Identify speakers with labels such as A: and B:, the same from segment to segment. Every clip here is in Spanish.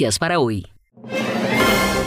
A: Resumen de noticias para hoy.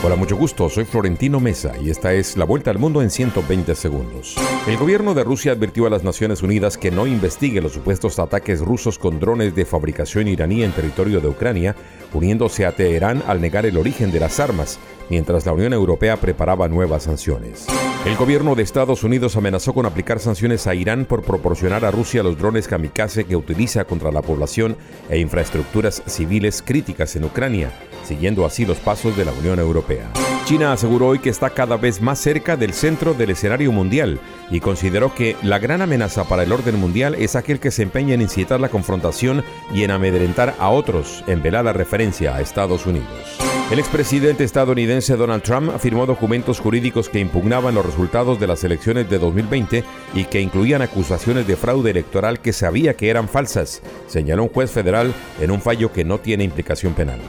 B: Hola, mucho gusto. Soy Florentino Mesa y esta es la vuelta al mundo en 120 segundos. El gobierno de Rusia advirtió a las Naciones Unidas que no investigue los supuestos ataques rusos con drones de fabricación iraní en territorio de Ucrania, uniéndose a Teherán al negar el origen de las armas, mientras la Unión Europea preparaba nuevas sanciones. El gobierno de Estados Unidos amenazó con aplicar sanciones a Irán por proporcionar a Rusia los drones kamikaze que utiliza contra la población e infraestructuras civiles críticas en Ucrania siguiendo así los pasos de la Unión Europea. China aseguró hoy que está cada vez más cerca del centro del escenario mundial y consideró que la gran amenaza para el orden mundial es aquel que se empeña en incitar la confrontación y en amedrentar a otros, en velada referencia a Estados Unidos. El expresidente estadounidense Donald Trump firmó documentos jurídicos que impugnaban los resultados de las elecciones de 2020 y que incluían acusaciones de fraude electoral que sabía que eran falsas, señaló un juez federal en un fallo que no tiene implicación penal.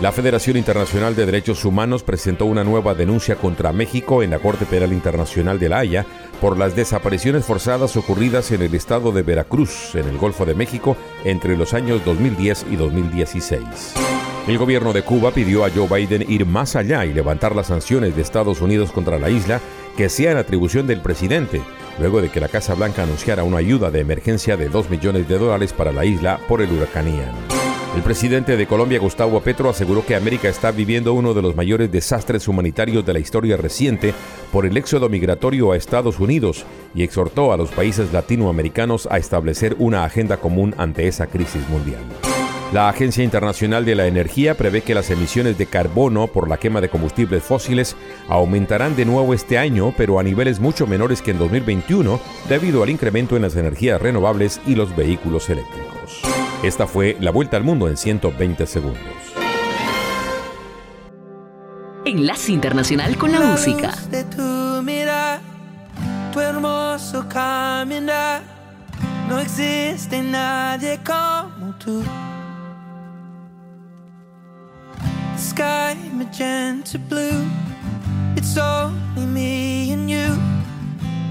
B: La Federación Internacional de Derechos Humanos presentó una nueva denuncia contra México en la Corte Penal Internacional de La Haya por las desapariciones forzadas ocurridas en el estado de Veracruz, en el Golfo de México, entre los años 2010 y 2016. El gobierno de Cuba pidió a Joe Biden ir más allá y levantar las sanciones de Estados Unidos contra la isla que sean atribución del presidente, luego de que la Casa Blanca anunciara una ayuda de emergencia de 2 millones de dólares para la isla por el huracán Ian. El presidente de Colombia, Gustavo Petro, aseguró que América está viviendo uno de los mayores desastres humanitarios de la historia reciente por el éxodo migratorio a Estados Unidos y exhortó a los países latinoamericanos a establecer una agenda común ante esa crisis mundial. La Agencia Internacional de la Energía prevé que las emisiones de carbono por la quema de combustibles fósiles aumentarán de nuevo este año, pero a niveles mucho menores que en 2021, debido al incremento en las energías renovables y los vehículos eléctricos. Esta fue la vuelta al mundo en 120 segundos.
A: Enlace Internacional con la, música.
C: de tu mirar, tu hermoso caminar, no existe nadie como tú. Sky magenta blue, it's only me and you.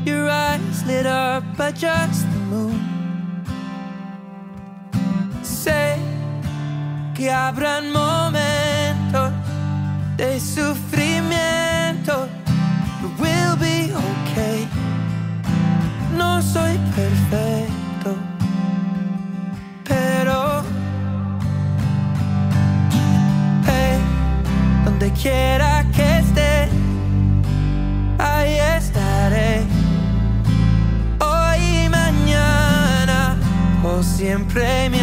C: Your eyes lit up by just the moon. Sé que habrán momentos de sufrimiento. We'll be okay. No soy perfecto, pero hey, donde quiera que esté, ahí estaré. Hoy y mañana, o siempre mi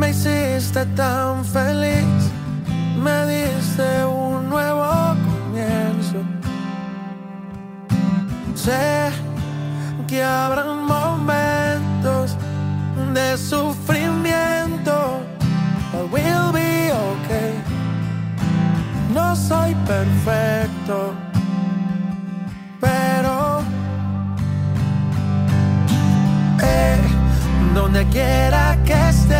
C: me hiciste tan feliz, me diste un nuevo comienzo. Sé que habrán momentos de sufrimiento, but we'll be okay no soy perfecto, pero eh, donde quiera que estés,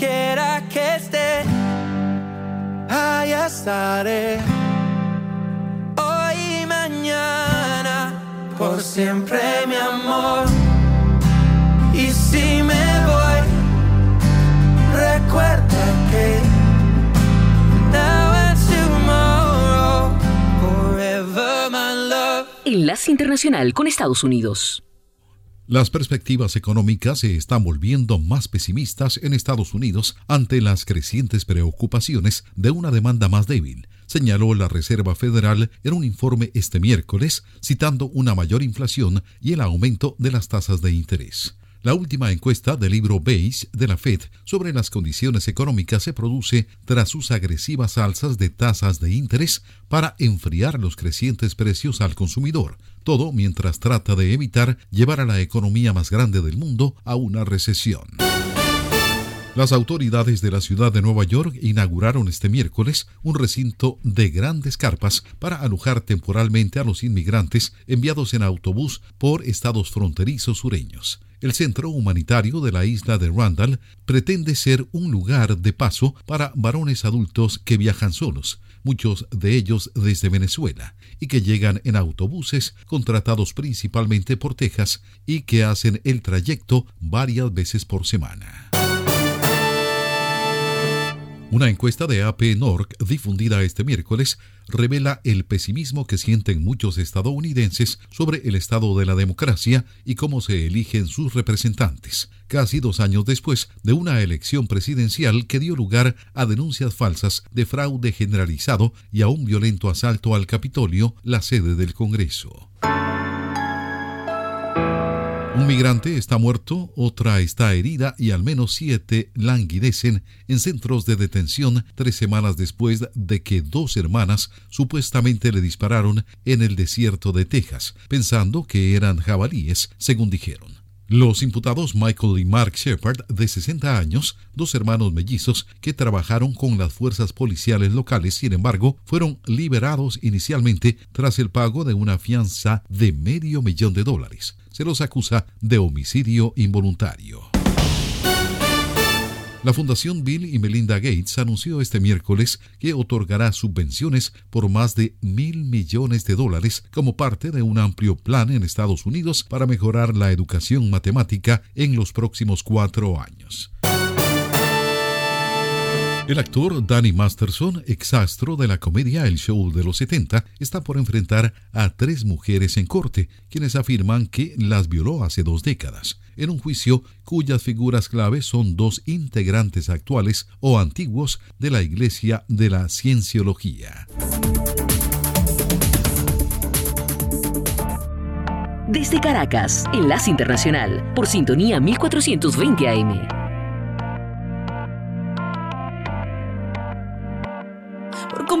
C: quiera que esté, ahí estaré. Hoy y mañana, por siempre mi amor. Y si me voy, recuerda que now and tomorrow, forever my love.
A: Enlace Internacional con Estados Unidos.
D: Las perspectivas económicas se están volviendo más pesimistas en Estados Unidos ante las crecientes preocupaciones de una demanda más débil, señaló la Reserva Federal en un informe este miércoles, citando una mayor inflación y el aumento de las tasas de interés. La última encuesta del libro Base de la Fed sobre las condiciones económicas se produce tras sus agresivas alzas de tasas de interés para enfriar los crecientes precios al consumidor, todo mientras trata de evitar llevar a la economía más grande del mundo a una recesión. Las autoridades de la ciudad de Nueva York inauguraron este miércoles un recinto de grandes carpas para alojar temporalmente a los inmigrantes enviados en autobús por estados fronterizos sureños. El centro humanitario de la isla de Randall pretende ser un lugar de paso para varones adultos que viajan solos, muchos de ellos desde Venezuela, y que llegan en autobuses contratados principalmente por Texas y que hacen el trayecto varias veces por semana. Una encuesta de AP Norc difundida este miércoles revela el pesimismo que sienten muchos estadounidenses sobre el estado de la democracia y cómo se eligen sus representantes, casi dos años después de una elección presidencial que dio lugar a denuncias falsas de fraude generalizado y a un violento asalto al Capitolio, la sede del Congreso. Un migrante está muerto, otra está herida y al menos siete languidecen en centros de detención tres semanas después de que dos hermanas supuestamente le dispararon en el desierto de Texas, pensando que eran jabalíes, según dijeron. Los imputados Michael y Mark Shepard, de 60 años, dos hermanos mellizos que trabajaron con las fuerzas policiales locales, sin embargo, fueron liberados inicialmente tras el pago de una fianza de medio millón de dólares se los acusa de homicidio involuntario. La Fundación Bill y Melinda Gates anunció este miércoles que otorgará subvenciones por más de mil millones de dólares como parte de un amplio plan en Estados Unidos para mejorar la educación matemática en los próximos cuatro años. El actor Danny Masterson, exastro de la comedia El Show de los 70, está por enfrentar a tres mujeres en corte, quienes afirman que las violó hace dos décadas, en un juicio cuyas figuras claves son dos integrantes actuales o antiguos de la Iglesia de la Cienciología.
A: Desde Caracas, Enlace Internacional, por sintonía 1420 AM.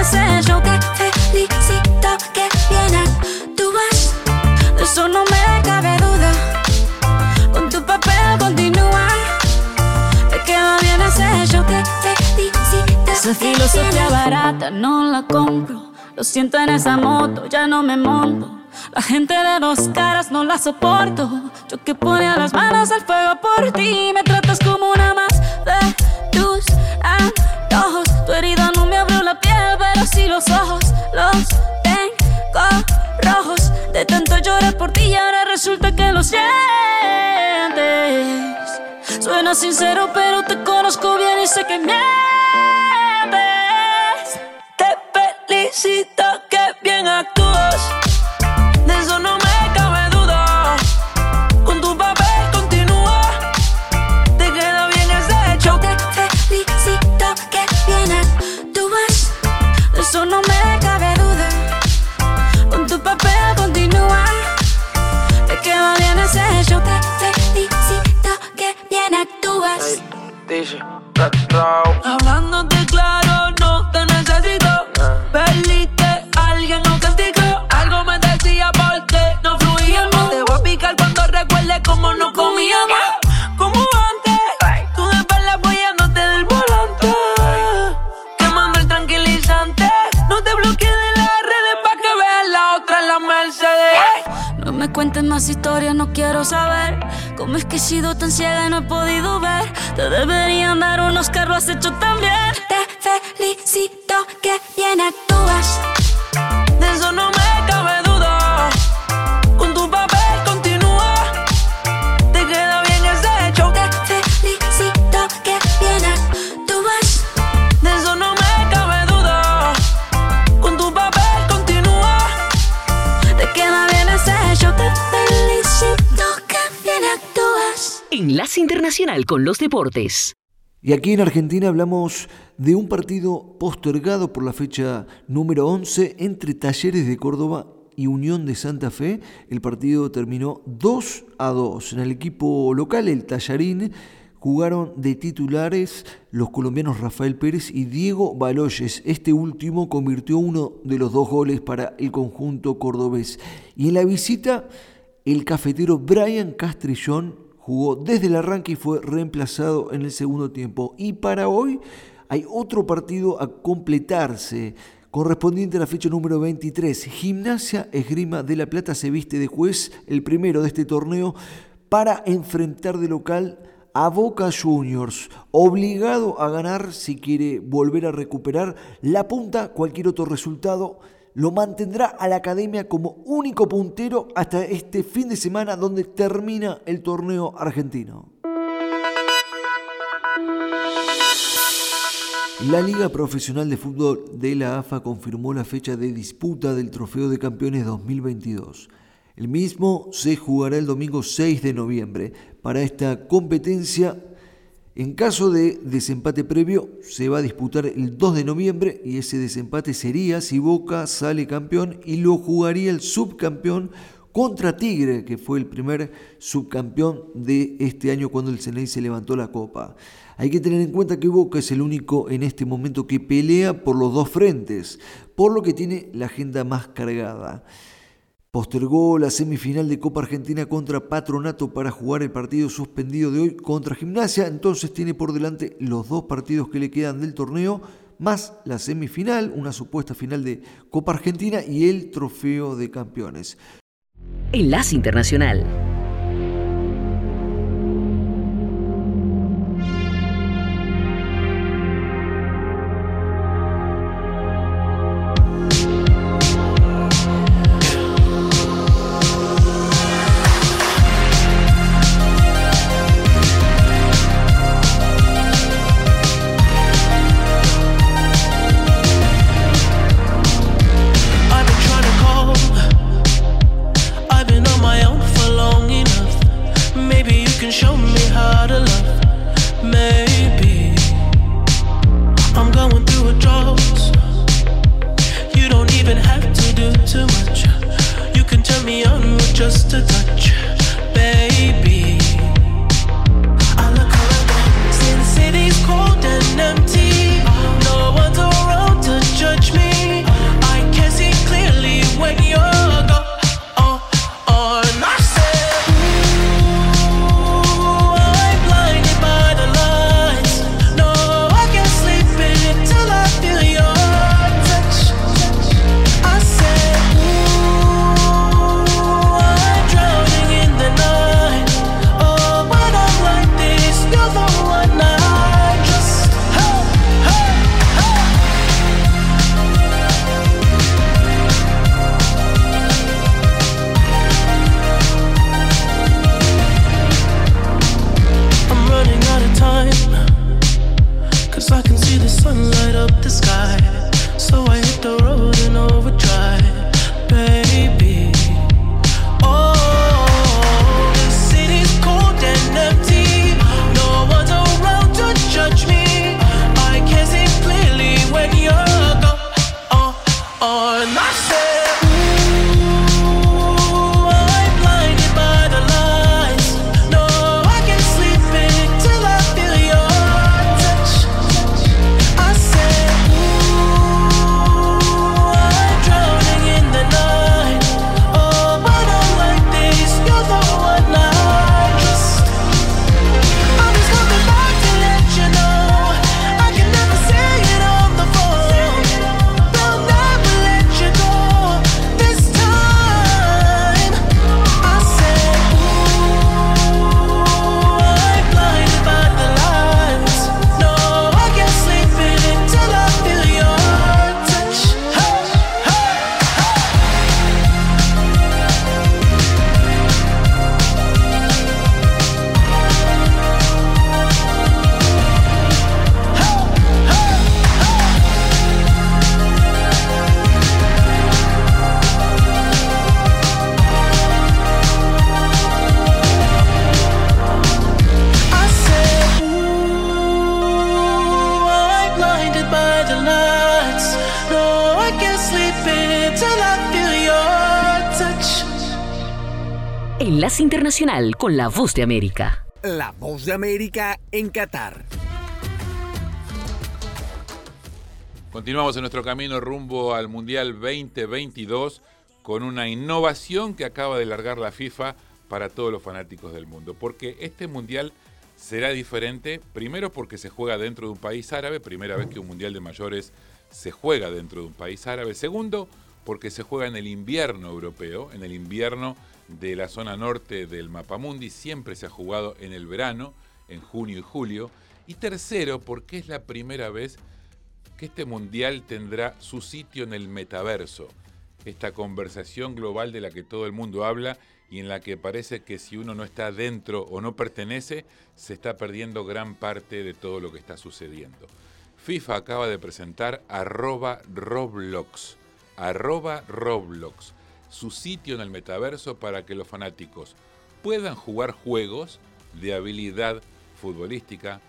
E: ese show que felicito que viene tú vas de eso no me cabe duda con tu papel continúa te queda bien ese show que felicito esa filosofía barata no la compro lo siento en esa moto ya no me monto la gente de dos caras no la soporto. Yo que ponía las manos al fuego por ti. Me tratas como una más de tus antojos. Tu herida no me piel, pero sí los ojos. Los tengo rojos. De tanto llorar por ti y ahora resulta que los sientes. Suena sincero, pero te conozco bien y sé que mientes.
F: Has hecho también. Te felicito que bien actúas.
G: De eso no me cabe duda. Con tu papel continúa. Te queda bien ese hecho.
F: Te felicito que bien actúas.
G: De eso no me cabe duda. Con tu papel continúa.
F: Te queda bien ese hecho. Te felicito que bien actúas.
H: Enlace Internacional con los Deportes.
I: Y aquí en Argentina hablamos de un partido postergado por la fecha número 11 entre Talleres de Córdoba y Unión de Santa Fe. El partido terminó 2 a 2. En el equipo local, el Tallarín, jugaron de titulares los colombianos Rafael Pérez y Diego Baloyes. Este último convirtió uno de los dos goles para el conjunto cordobés. Y en la visita, el cafetero Brian Castrillón jugó desde el arranque y fue reemplazado en el segundo tiempo. Y para hoy hay otro partido a completarse correspondiente a la fecha número 23. Gimnasia Esgrima de la Plata se viste de juez, el primero de este torneo, para enfrentar de local a Boca Juniors, obligado a ganar si quiere volver a recuperar la punta, cualquier otro resultado lo mantendrá a la academia como único puntero hasta este fin de semana donde termina el torneo argentino. La Liga Profesional de Fútbol de la AFA confirmó la fecha de disputa del Trofeo de Campeones 2022. El mismo se jugará el domingo 6 de noviembre. Para esta competencia en caso de desempate previo, se va a disputar el 2 de noviembre y ese desempate sería si Boca sale campeón y lo jugaría el subcampeón contra Tigre, que fue el primer subcampeón de este año cuando el Ceney se levantó la copa. Hay que tener en cuenta que Boca es el único en este momento que pelea por los dos frentes, por lo que tiene la agenda más cargada postergó la semifinal de Copa Argentina contra Patronato para jugar el partido suspendido de hoy contra Gimnasia, entonces tiene por delante los dos partidos que le quedan del torneo, más la semifinal, una supuesta final de Copa Argentina y el trofeo de campeones.
H: Enlace Internacional.
A: Internacional con la Voz de América.
J: La Voz de América en Qatar.
K: Continuamos en nuestro camino rumbo al Mundial 2022 con una innovación que acaba de largar la FIFA para todos los fanáticos del mundo. Porque este Mundial será diferente, primero porque se juega dentro de un país árabe, primera vez que un Mundial de mayores se juega dentro de un país árabe. Segundo, porque se juega en el invierno europeo, en el invierno de la zona norte del Mapamundi, siempre se ha jugado en el verano, en junio y julio. Y tercero, porque es la primera vez que este mundial tendrá su sitio en el metaverso, esta conversación global de la que todo el mundo habla y en la que parece que si uno no está dentro o no pertenece, se está perdiendo gran parte de todo lo que está sucediendo. FIFA acaba de presentar arroba Roblox, arroba Roblox su sitio en el metaverso para que los fanáticos puedan jugar juegos de habilidad futbolística.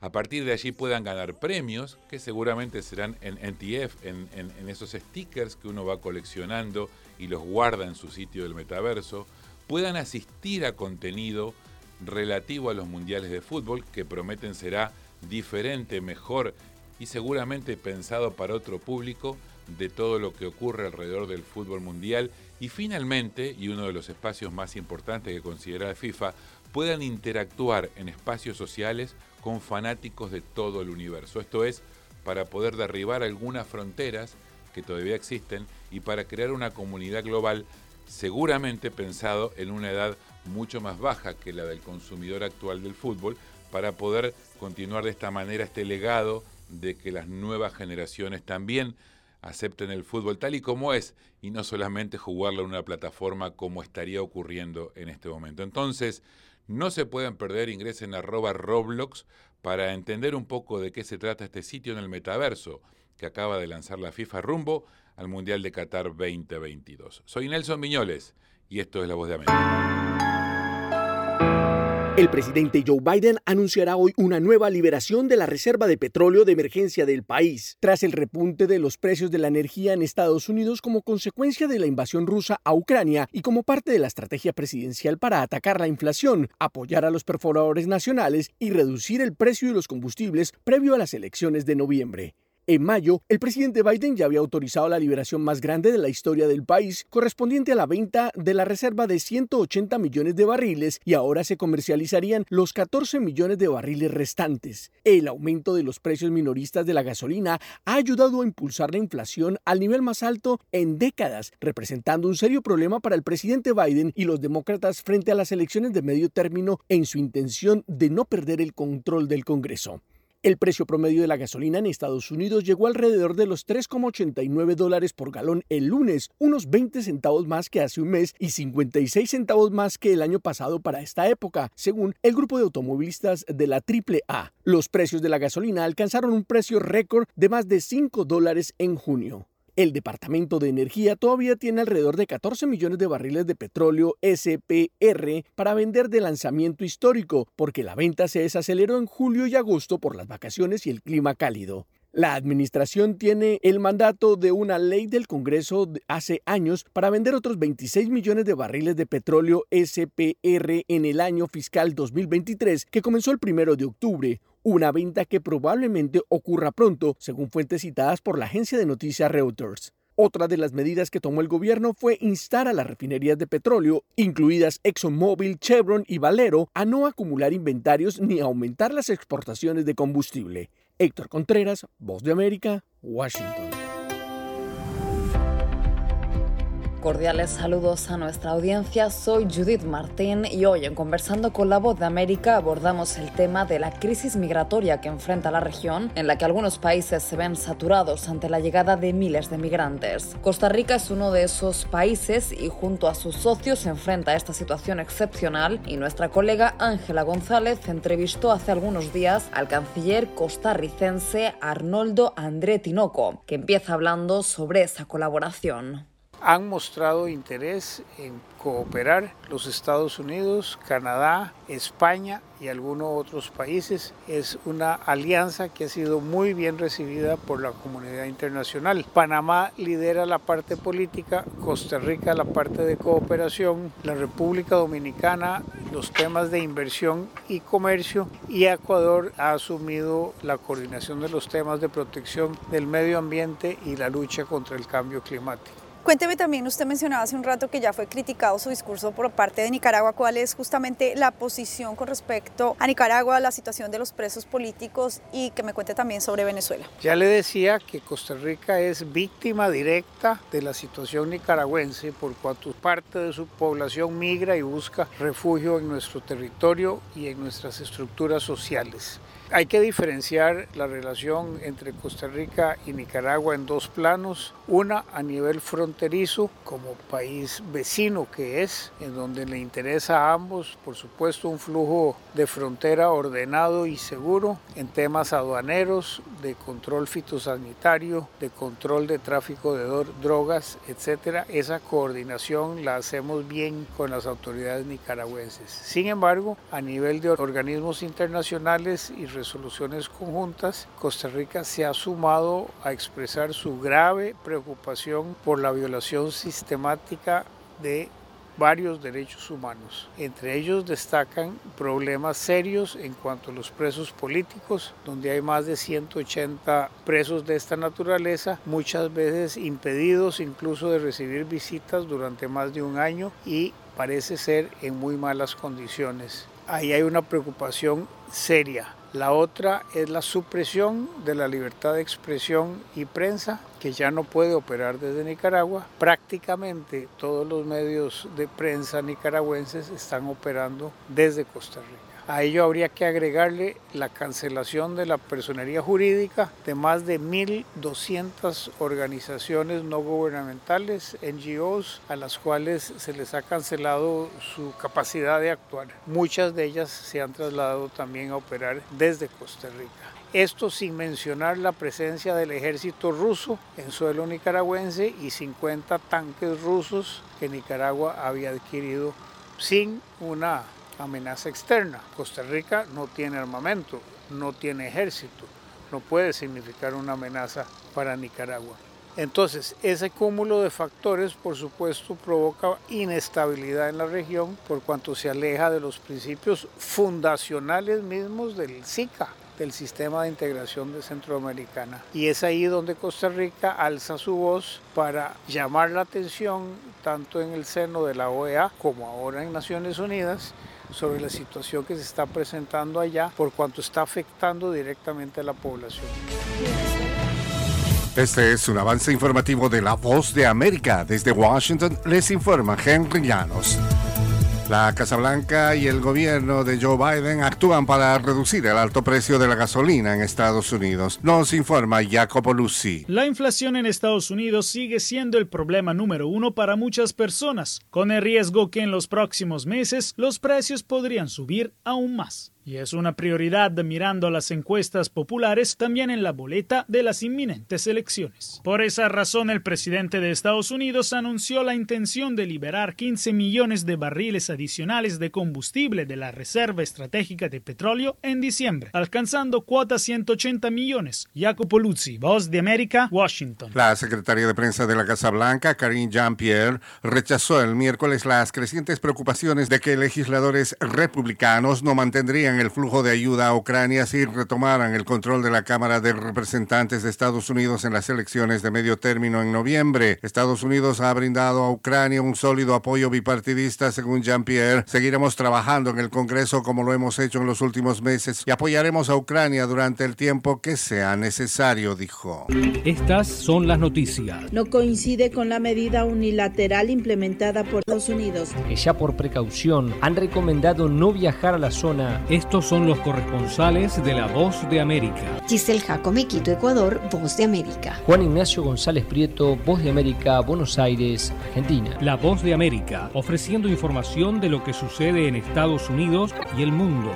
K: A partir de allí puedan ganar premios que seguramente serán en NTF, en, en, esos stickers que uno va coleccionando y los guarda en su sitio del metaverso. Puedan asistir a contenido relativo a los mundiales de fútbol que prometen será diferente, mejor y seguramente pensado para otro público de todo lo que ocurre alrededor del fútbol mundial y finalmente, y uno de los espacios más importantes que considera la FIFA, puedan interactuar en espacios sociales con fanáticos de todo el universo. Esto es para poder derribar algunas fronteras que todavía existen y para crear una comunidad global seguramente pensado en una edad mucho más baja que la del consumidor actual del fútbol, para poder continuar de esta manera este legado de que las nuevas generaciones también acepten el fútbol tal y como es y no solamente jugarlo en una plataforma como estaría ocurriendo en este momento. Entonces, no se pueden perder, ingresen a arroba Roblox para entender un poco de qué se trata este sitio en el metaverso que acaba de lanzar la FIFA rumbo al Mundial de Qatar 2022. Soy Nelson Miñoles y esto es La Voz de América.
J: El presidente Joe Biden anunciará hoy una nueva liberación de la reserva de petróleo de emergencia del país, tras el repunte de los precios de la energía en Estados Unidos como consecuencia de la invasión rusa a Ucrania y como parte de la estrategia presidencial para atacar la inflación, apoyar a los perforadores nacionales y reducir el precio de los combustibles previo a las elecciones de noviembre. En mayo, el presidente Biden ya había autorizado la liberación más grande de la historia del país, correspondiente a la venta de la reserva de 180 millones de barriles, y ahora se comercializarían los 14 millones de barriles restantes. El aumento de los precios minoristas de la gasolina ha ayudado a impulsar la inflación al nivel más alto en décadas, representando un serio problema para el presidente Biden y los demócratas frente a las elecciones de medio término en su intención de no perder el control del Congreso. El precio promedio de la gasolina en Estados Unidos llegó alrededor de los 3,89 dólares por galón el lunes, unos 20 centavos más que hace un mes y 56 centavos más que el año pasado para esta época, según el grupo de automovilistas de la AAA. Los precios de la gasolina alcanzaron un precio récord de más de 5 dólares en junio. El Departamento de Energía todavía tiene alrededor de 14 millones de barriles de petróleo SPR para vender de lanzamiento histórico, porque la venta se desaceleró en julio y agosto por las vacaciones y el clima cálido. La administración tiene el mandato de una ley del Congreso hace años para vender otros 26 millones de barriles de petróleo SPR en el año fiscal 2023, que comenzó el primero de octubre, una venta que probablemente ocurra pronto, según fuentes citadas por la agencia de noticias Reuters. Otra de las medidas que tomó el gobierno fue instar a las refinerías de petróleo, incluidas ExxonMobil, Chevron y Valero, a no acumular inventarios ni aumentar las exportaciones de combustible. Héctor Contreras, Voz de América, Washington.
L: Cordiales saludos a nuestra audiencia, soy Judith Martín y hoy en Conversando con la Voz de América abordamos el tema de la crisis migratoria que enfrenta la región, en la que algunos países se ven saturados ante la llegada de miles de migrantes. Costa Rica es uno de esos países y junto a sus socios se enfrenta a esta situación excepcional y nuestra colega Ángela González entrevistó hace algunos días al canciller costarricense Arnoldo André Tinoco, que empieza hablando sobre esa colaboración.
M: Han mostrado interés en cooperar los Estados Unidos, Canadá, España y algunos otros países. Es una alianza que ha sido muy bien recibida por la comunidad internacional. Panamá lidera la parte política, Costa Rica la parte de cooperación, la República Dominicana los temas de inversión y comercio y Ecuador ha asumido la coordinación de los temas de protección del medio ambiente y la lucha contra el cambio climático.
N: Cuénteme también, usted mencionaba hace un rato que ya fue criticado su discurso por parte de Nicaragua. ¿Cuál es justamente la posición con respecto a Nicaragua, la situación de los presos políticos y que me cuente también sobre Venezuela?
M: Ya le decía que Costa Rica es víctima directa de la situación nicaragüense por cuanto parte de su población migra y busca refugio en nuestro territorio y en nuestras estructuras sociales. Hay que diferenciar la relación entre Costa Rica y Nicaragua en dos planos. Una a nivel fronterizo, como país vecino que es, en donde le interesa a ambos, por supuesto, un flujo de frontera ordenado y seguro en temas aduaneros, de control fitosanitario, de control de tráfico de drogas, etc. Esa coordinación la hacemos bien con las autoridades nicaragüenses. Sin embargo, a nivel de organismos internacionales y resoluciones conjuntas, Costa Rica se ha sumado a expresar su grave preocupación por la violación sistemática de varios derechos humanos. Entre ellos destacan problemas serios en cuanto a los presos políticos, donde hay más de 180 presos de esta naturaleza, muchas veces impedidos incluso de recibir visitas durante más de un año y parece ser en muy malas condiciones. Ahí hay una preocupación seria. La otra es la supresión de la libertad de expresión y prensa, que ya no puede operar desde Nicaragua. Prácticamente todos los medios de prensa nicaragüenses están operando desde Costa Rica. A ello habría que agregarle la cancelación de la personería jurídica de más de 1.200 organizaciones no gubernamentales, NGOs, a las cuales se les ha cancelado su capacidad de actuar. Muchas de ellas se han trasladado también a operar desde Costa Rica. Esto sin mencionar la presencia del ejército ruso en suelo nicaragüense y 50 tanques rusos que Nicaragua había adquirido sin una amenaza externa. Costa Rica no tiene armamento, no tiene ejército, no puede significar una amenaza para Nicaragua. Entonces, ese cúmulo de factores, por supuesto, provoca inestabilidad en la región por cuanto se aleja de los principios fundacionales mismos del SICA, del Sistema de Integración de Centroamericana. Y es ahí donde Costa Rica alza su voz para llamar la atención, tanto en el seno de la OEA como ahora en Naciones Unidas, sobre la situación que se está presentando allá por cuanto está afectando directamente a la población.
O: Este es un avance informativo de La Voz de América. Desde Washington les informa Henry Llanos. La Casa Blanca y el gobierno de Joe Biden actúan para reducir el alto precio de la gasolina en Estados Unidos. Nos informa Jacopo Lucy.
P: La inflación en Estados Unidos sigue siendo el problema número uno para muchas personas, con el riesgo que en los próximos meses los precios podrían subir aún más y es una prioridad mirando las encuestas populares también en la boleta de las inminentes elecciones. Por esa razón, el presidente de Estados Unidos anunció la intención de liberar 15 millones de barriles adicionales de combustible de la Reserva Estratégica de Petróleo en diciembre, alcanzando cuota 180 millones. Jacopo Luzzi, Voz de América, Washington.
O: La secretaria de prensa de la Casa Blanca, Karine Jean-Pierre, rechazó el miércoles las crecientes preocupaciones de que legisladores republicanos no mantendrían el flujo de ayuda a Ucrania si retomaran el control de la Cámara de Representantes de Estados Unidos en las elecciones de medio término en noviembre. Estados Unidos ha brindado a Ucrania un sólido apoyo bipartidista, según Jean-Pierre. Seguiremos trabajando en el Congreso como lo hemos hecho en los últimos meses y apoyaremos a Ucrania durante el tiempo que sea necesario, dijo.
Q: Estas son las noticias.
R: No coincide con la medida unilateral implementada por Estados Unidos.
Q: Que ya por precaución han recomendado no viajar a la zona. Estos son los corresponsales de La Voz de América.
S: Giselle Jacome, Quito, Ecuador, Voz de América.
Q: Juan Ignacio González Prieto, Voz de América, Buenos Aires, Argentina.
T: La Voz de América, ofreciendo información de lo que sucede en Estados Unidos y el mundo.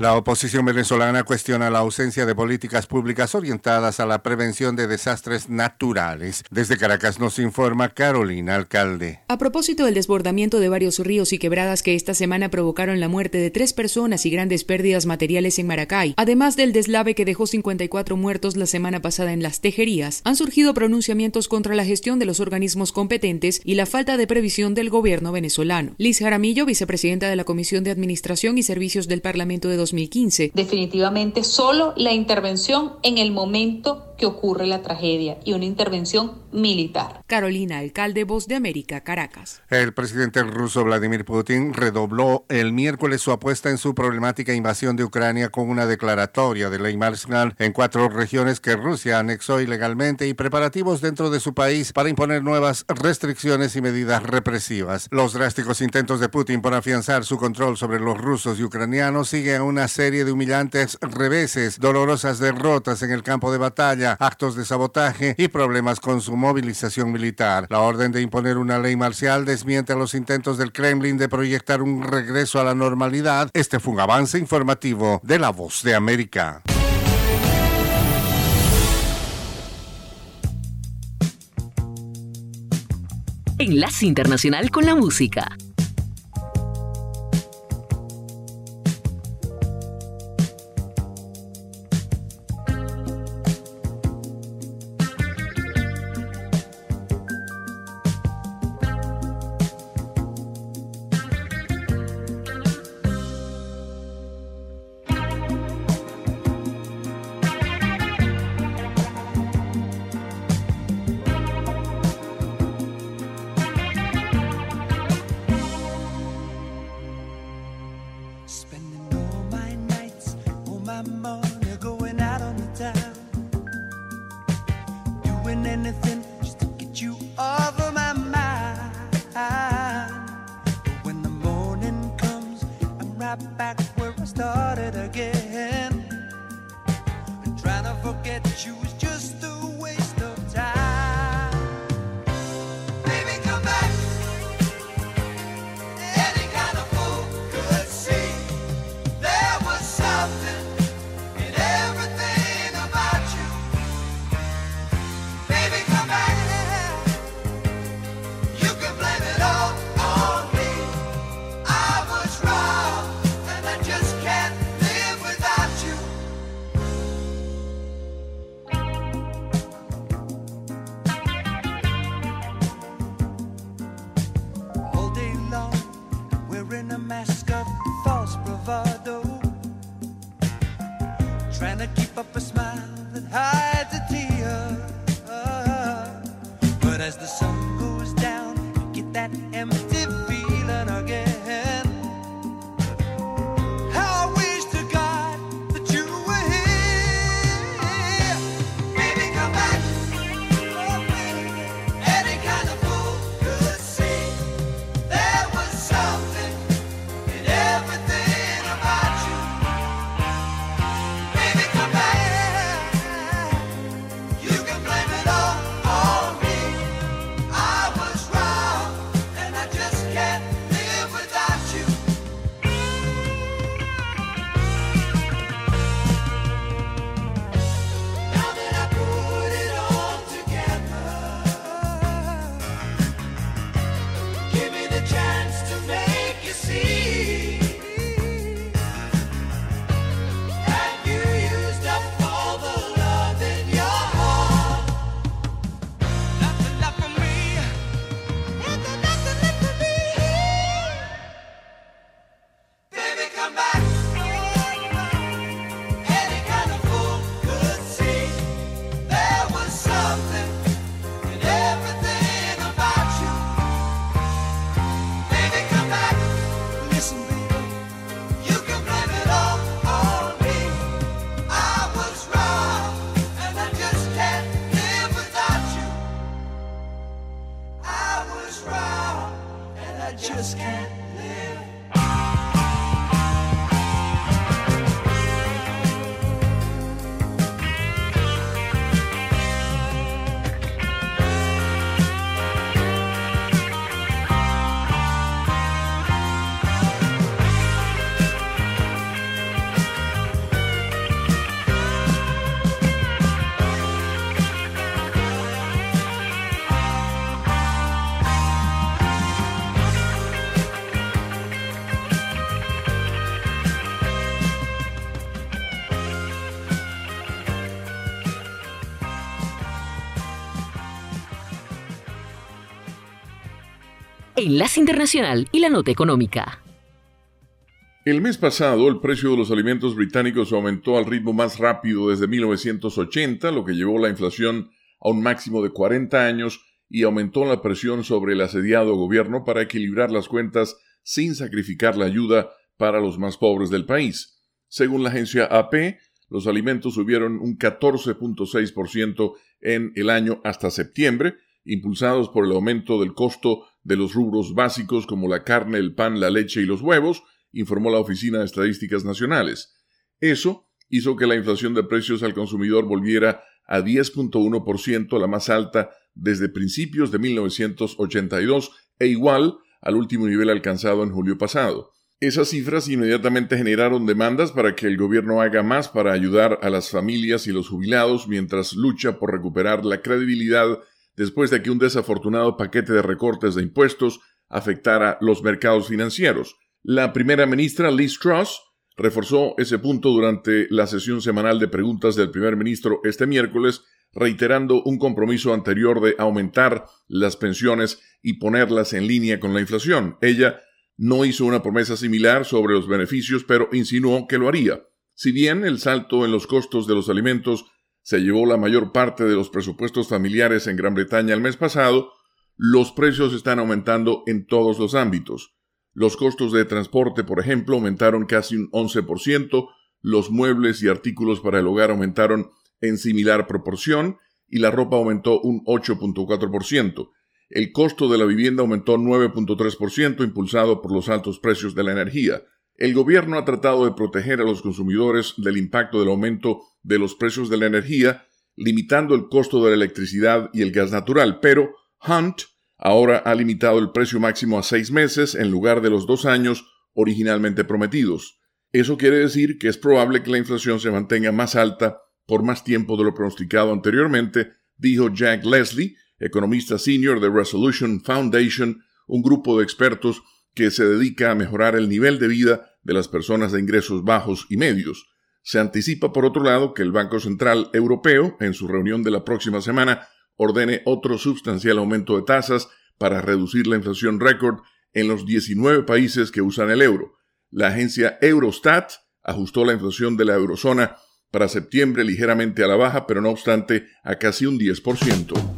O: La oposición venezolana cuestiona la ausencia de políticas públicas orientadas a la prevención de desastres naturales. Desde Caracas nos informa Carolina Alcalde.
T: A propósito del desbordamiento de varios ríos y quebradas que esta semana provocaron la muerte de tres personas y grandes pérdidas materiales en Maracay, además del deslave que dejó 54 muertos la semana pasada en las tejerías, han surgido pronunciamientos contra la gestión de los organismos competentes y la falta de previsión del gobierno venezolano. Liz Jaramillo, vicepresidenta de la Comisión de Administración y Servicios del Parlamento de 2015.
U: Definitivamente solo la intervención en el momento que ocurre la tragedia y una intervención militar.
T: Carolina, alcalde Voz de América, Caracas.
O: El presidente ruso Vladimir Putin redobló el miércoles su apuesta en su problemática invasión de Ucrania con una declaratoria de ley marcial en cuatro regiones que Rusia anexó ilegalmente y preparativos dentro de su país para imponer nuevas restricciones y medidas represivas. Los drásticos intentos de Putin por afianzar su control sobre los rusos y ucranianos siguen una serie de humillantes reveses, dolorosas derrotas en el campo de batalla actos de sabotaje y problemas con su movilización militar. La orden de imponer una ley marcial desmiente los intentos del Kremlin de proyectar un regreso a la normalidad. Este fue un avance informativo de La Voz de América.
A: Enlace Internacional con la Música. Spending all my nights, all my money, going out on the town, doing anything. Enlace Internacional y la Nota Económica.
V: El mes pasado, el precio de los alimentos británicos aumentó al ritmo más rápido desde 1980, lo que llevó la inflación a un máximo de 40 años y aumentó la presión sobre el asediado gobierno para equilibrar las cuentas sin sacrificar la ayuda para los más pobres del país. Según la agencia AP, los alimentos subieron un 14.6% en el año hasta septiembre, impulsados por el aumento del costo de los rubros básicos como la carne, el pan, la leche y los huevos, informó la Oficina de Estadísticas Nacionales. Eso hizo que la inflación de precios al consumidor volviera a 10.1%, la más alta desde principios de 1982 e igual al último nivel alcanzado en julio pasado. Esas cifras inmediatamente generaron demandas para que el gobierno haga más para ayudar a las familias y los jubilados mientras lucha por recuperar la credibilidad después de que un desafortunado paquete de recortes de impuestos afectara los mercados financieros. La primera ministra Liz Truss reforzó ese punto durante la sesión semanal de preguntas del primer ministro este miércoles, reiterando un compromiso anterior de aumentar las pensiones y ponerlas en línea con la inflación. Ella no hizo una promesa similar sobre los beneficios, pero insinuó que lo haría. Si bien el salto en los costos de los alimentos se llevó la mayor parte de los presupuestos familiares en Gran Bretaña el mes pasado, los precios están aumentando en todos los ámbitos. Los costos de transporte, por ejemplo, aumentaron casi un 11%, los muebles y artículos para el hogar aumentaron en similar proporción y la ropa aumentó un 8.4%. El costo de la vivienda aumentó 9.3%, impulsado por los altos precios de la energía. El gobierno ha tratado de proteger a los consumidores del impacto del aumento de los precios de la energía, limitando el costo de la electricidad y el gas natural, pero Hunt ahora ha limitado el precio máximo a seis meses en lugar de los dos años originalmente prometidos. Eso quiere decir que es probable que la inflación se mantenga más alta por más tiempo de lo pronosticado anteriormente, dijo Jack Leslie, economista senior de Resolution Foundation, un grupo de expertos que se dedica a mejorar el nivel de vida de las personas de ingresos bajos y medios. Se anticipa, por otro lado, que el Banco Central Europeo, en su reunión de la próxima semana, ordene otro sustancial aumento de tasas para reducir la inflación récord en los 19 países que usan el euro. La agencia Eurostat ajustó la inflación de la eurozona para septiembre ligeramente a la baja, pero no obstante a casi un 10%.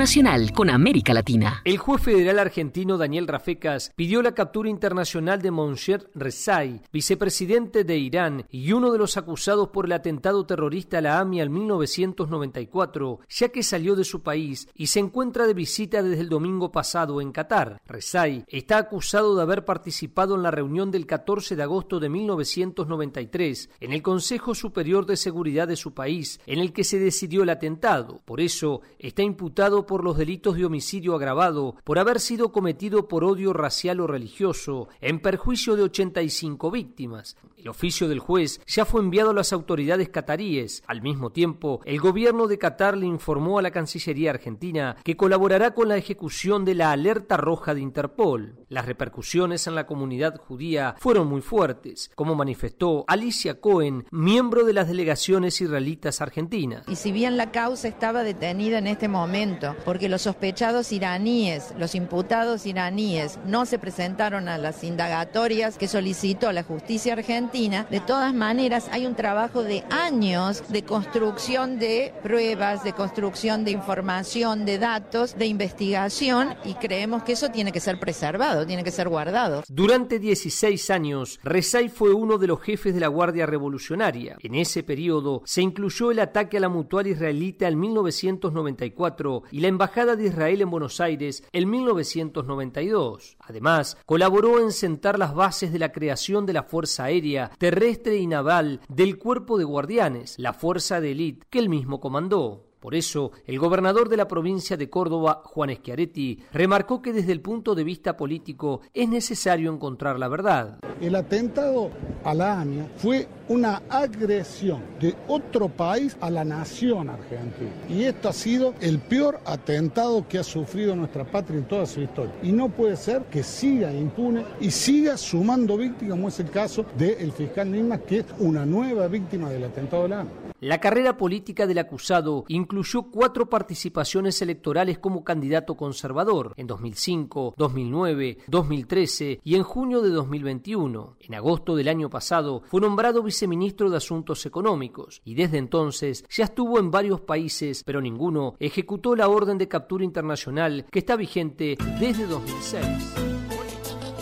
A: Internacional con América Latina.
Q: El juez federal argentino Daniel Rafecas pidió la captura internacional de Monsher Rezai, vicepresidente de Irán y uno de los acusados por el atentado terrorista a la AMI en 1994, ya que salió de su país y se encuentra de visita desde el domingo pasado en Qatar. Rezai está acusado de haber participado en la reunión del 14 de agosto de 1993 en el Consejo Superior de Seguridad de su país, en el que se decidió el atentado. Por eso está imputado por los delitos de homicidio agravado por haber sido cometido por odio racial o religioso en perjuicio de 85 víctimas. El oficio del juez ya fue enviado a las autoridades cataríes. Al mismo tiempo, el gobierno de Qatar le informó a la Cancillería argentina que colaborará con la ejecución de la alerta roja de Interpol. Las repercusiones en la comunidad judía fueron muy fuertes, como manifestó Alicia Cohen, miembro de las delegaciones israelitas argentinas.
W: Y si bien la causa estaba detenida en este momento, porque los sospechados iraníes, los imputados iraníes, no se presentaron a las indagatorias que solicitó la justicia argentina, de todas maneras hay un trabajo de años de construcción de pruebas, de construcción de información, de datos, de investigación y creemos que eso tiene que ser preservado, tiene que ser guardado.
Q: Durante 16 años, Rezai fue uno de los jefes de la Guardia Revolucionaria. En ese periodo se incluyó el ataque a la mutual israelita en 1994 y la Embajada de Israel en Buenos Aires en 1992. Además, colaboró en sentar las bases de la creación de la Fuerza Aérea terrestre y naval del Cuerpo de Guardianes, la fuerza de élite que él mismo comandó. Por eso, el gobernador de la provincia de Córdoba, Juan Schiaretti, remarcó que desde el punto de vista político es necesario encontrar la verdad.
X: El atentado a la AMIA fue una agresión de otro país a la nación argentina. Y esto ha sido el peor atentado que ha sufrido nuestra patria en toda su historia. Y no puede ser que siga impune y siga sumando víctimas, como es el caso del fiscal Nima, que es una nueva víctima del atentado a la AMIA.
Q: La carrera política del acusado incluyó cuatro participaciones electorales como candidato conservador en 2005, 2009, 2013 y en junio de 2021. En agosto del año pasado fue nombrado viceministro de Asuntos Económicos y desde entonces ya estuvo en varios países, pero ninguno ejecutó la orden de captura internacional que está vigente desde 2006.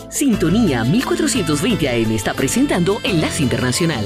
A: Sintonía 1420 AM está presentando Enlace Internacional.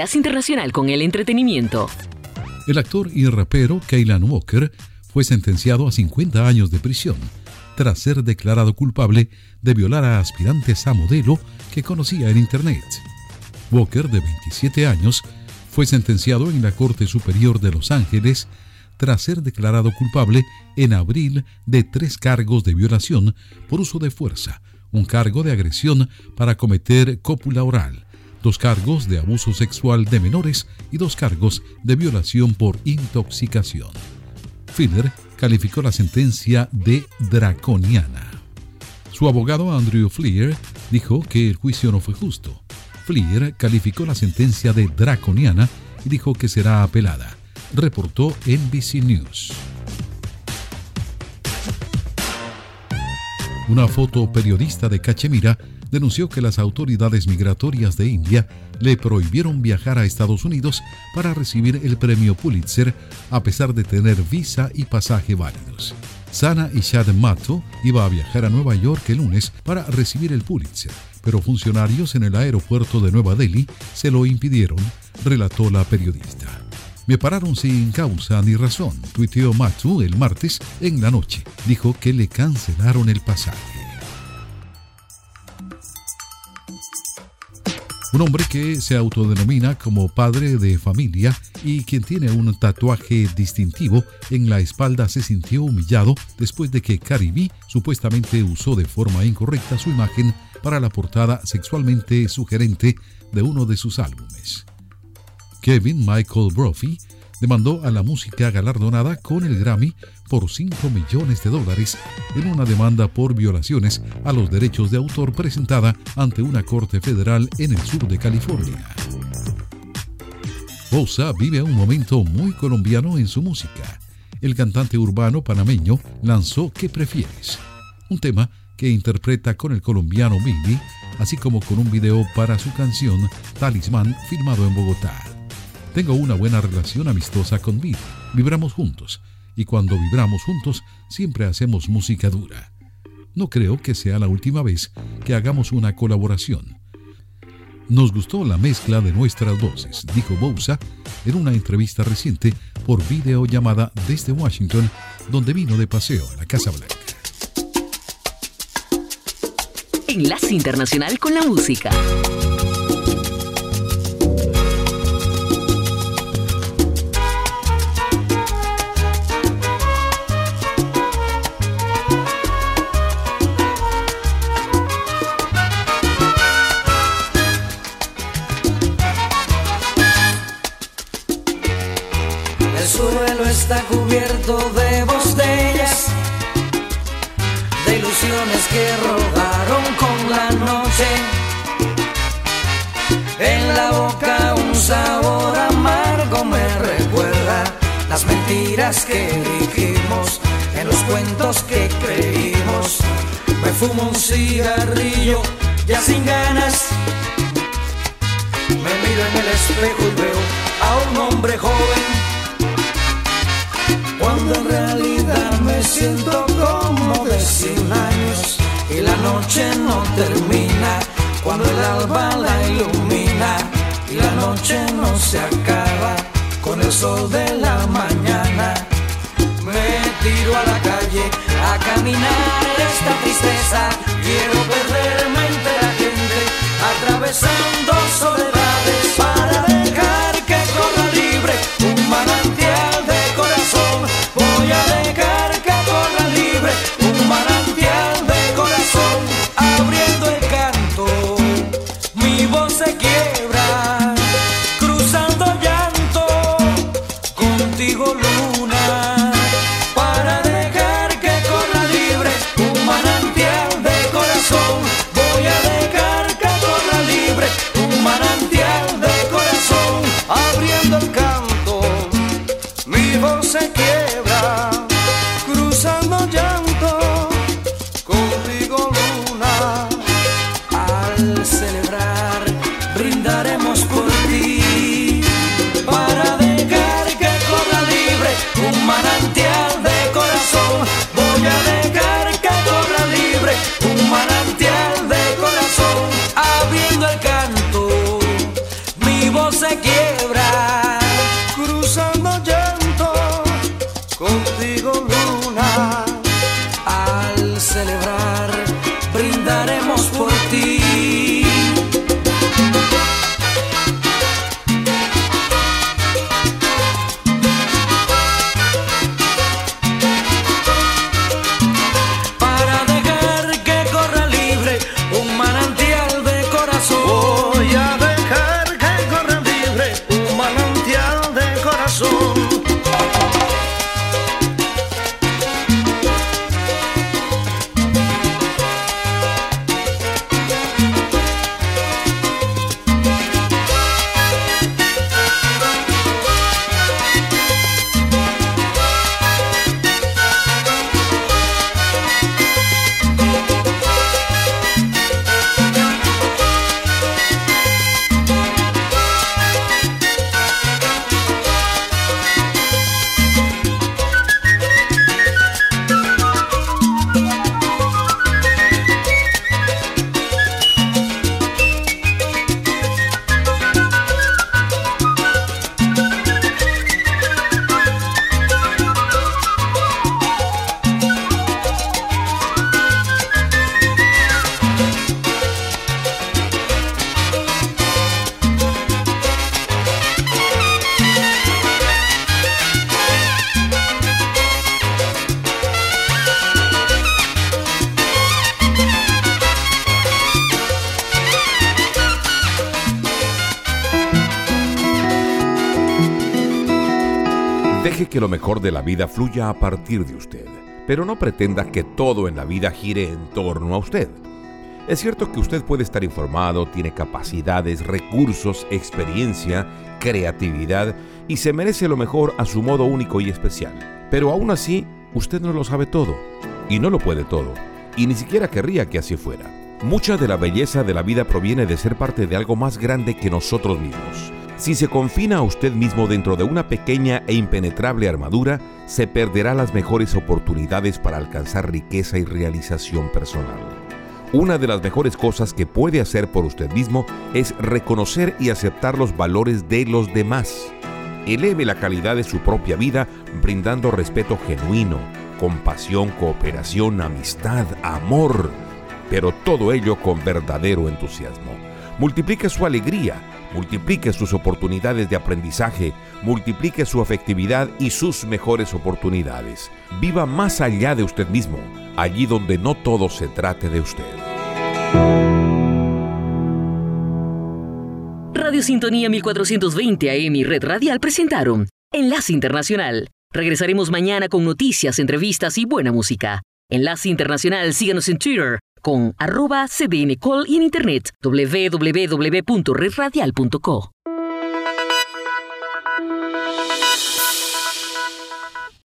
A: Enlace Internacional con el Entretenimiento.
D: El actor y rapero Kaylan Walker fue sentenciado a 50 años de prisión tras ser declarado culpable de violar a aspirantes a modelo que conocía en Internet. Walker, de 27 años, fue sentenciado en la Corte Superior de Los Ángeles tras ser declarado culpable en abril de tres cargos de violación por uso de fuerza, un cargo de agresión para cometer cópula oral, dos cargos de abuso sexual de menores y dos cargos de violación por intoxicación. Filler calificó la sentencia de draconiana. Su abogado Andrew Fleer dijo que el juicio no fue justo. Fleer calificó la sentencia de draconiana y dijo que será apelada, reportó NBC News. Una foto periodista de Cachemira denunció que las autoridades migratorias de India le prohibieron viajar a Estados Unidos para recibir el premio Pulitzer a pesar de tener visa y pasaje válidos. Sana Ishad Mato iba a viajar a Nueva York el lunes para recibir el Pulitzer, pero funcionarios en el aeropuerto de Nueva Delhi se lo impidieron, relató la periodista. Me pararon sin causa ni razón, tuiteó Matu el martes en la noche. Dijo que le cancelaron el pasaje. Un hombre que se autodenomina como padre de familia y quien tiene un tatuaje distintivo en la espalda se sintió humillado después de que Caribí supuestamente usó de forma incorrecta su imagen para la portada sexualmente sugerente de uno de sus álbumes. Kevin Michael Brophy demandó a la música galardonada con el Grammy por 5 millones de dólares en una demanda por violaciones a los derechos de autor presentada ante una corte federal en el sur de California. Bosa vive un momento muy colombiano en su música. El cantante urbano panameño lanzó ¿Qué prefieres? Un tema que interpreta con el colombiano Mimi, así como con un video para su canción Talismán filmado en Bogotá. Tengo una buena relación amistosa con Bill. Vibramos juntos. Y cuando vibramos juntos, siempre hacemos música dura. No creo que sea la última vez que hagamos una colaboración. Nos gustó la mezcla de nuestras voces, dijo Bousa en una entrevista reciente por video llamada desde Washington, donde vino de paseo a la Casa Blanca.
A: Enlace Internacional con la Música.
C: Está cubierto de botellas, de ilusiones que rodaron con la noche. En la boca un sabor amargo me recuerda las mentiras que dijimos, en los cuentos que creímos. Me fumo un cigarrillo ya sin ganas. Me miro en el espejo y veo a un hombre joven cuando en realidad me siento como de 100 años y la noche no termina, cuando el alba la ilumina y la noche no se acaba con el sol de la mañana. Me tiro a la calle a caminar esta tristeza, quiero perderme entre la gente, atravesando soledades celebrar,
B: que lo mejor de la vida fluya a partir de usted, pero no pretenda que todo en la vida gire en torno a usted. Es cierto que usted puede estar informado, tiene capacidades, recursos, experiencia, creatividad y se merece lo mejor a su modo único y especial. Pero aún así, usted no lo sabe todo y no lo puede todo, y ni siquiera querría que así fuera. Mucha de la belleza de la vida proviene de ser parte de algo más grande que nosotros mismos. Si se confina a usted mismo dentro de una pequeña e impenetrable armadura, se perderá las mejores oportunidades para alcanzar riqueza y realización personal. Una de las mejores cosas que puede hacer por usted mismo es reconocer y aceptar los valores de los demás. Eleve la calidad de su propia vida brindando respeto genuino, compasión, cooperación, amistad, amor, pero todo ello con verdadero entusiasmo. Multiplique su alegría, multiplique sus oportunidades de aprendizaje, multiplique su afectividad y sus mejores oportunidades. Viva más allá de usted mismo, allí donde no todo se trate de usted.
H: Radio Sintonía 1420 AM y Red Radial presentaron Enlace Internacional. Regresaremos mañana con noticias, entrevistas y buena música. Enlace Internacional, síganos en Twitter con arroba cdncall y en internet www.redradial.co.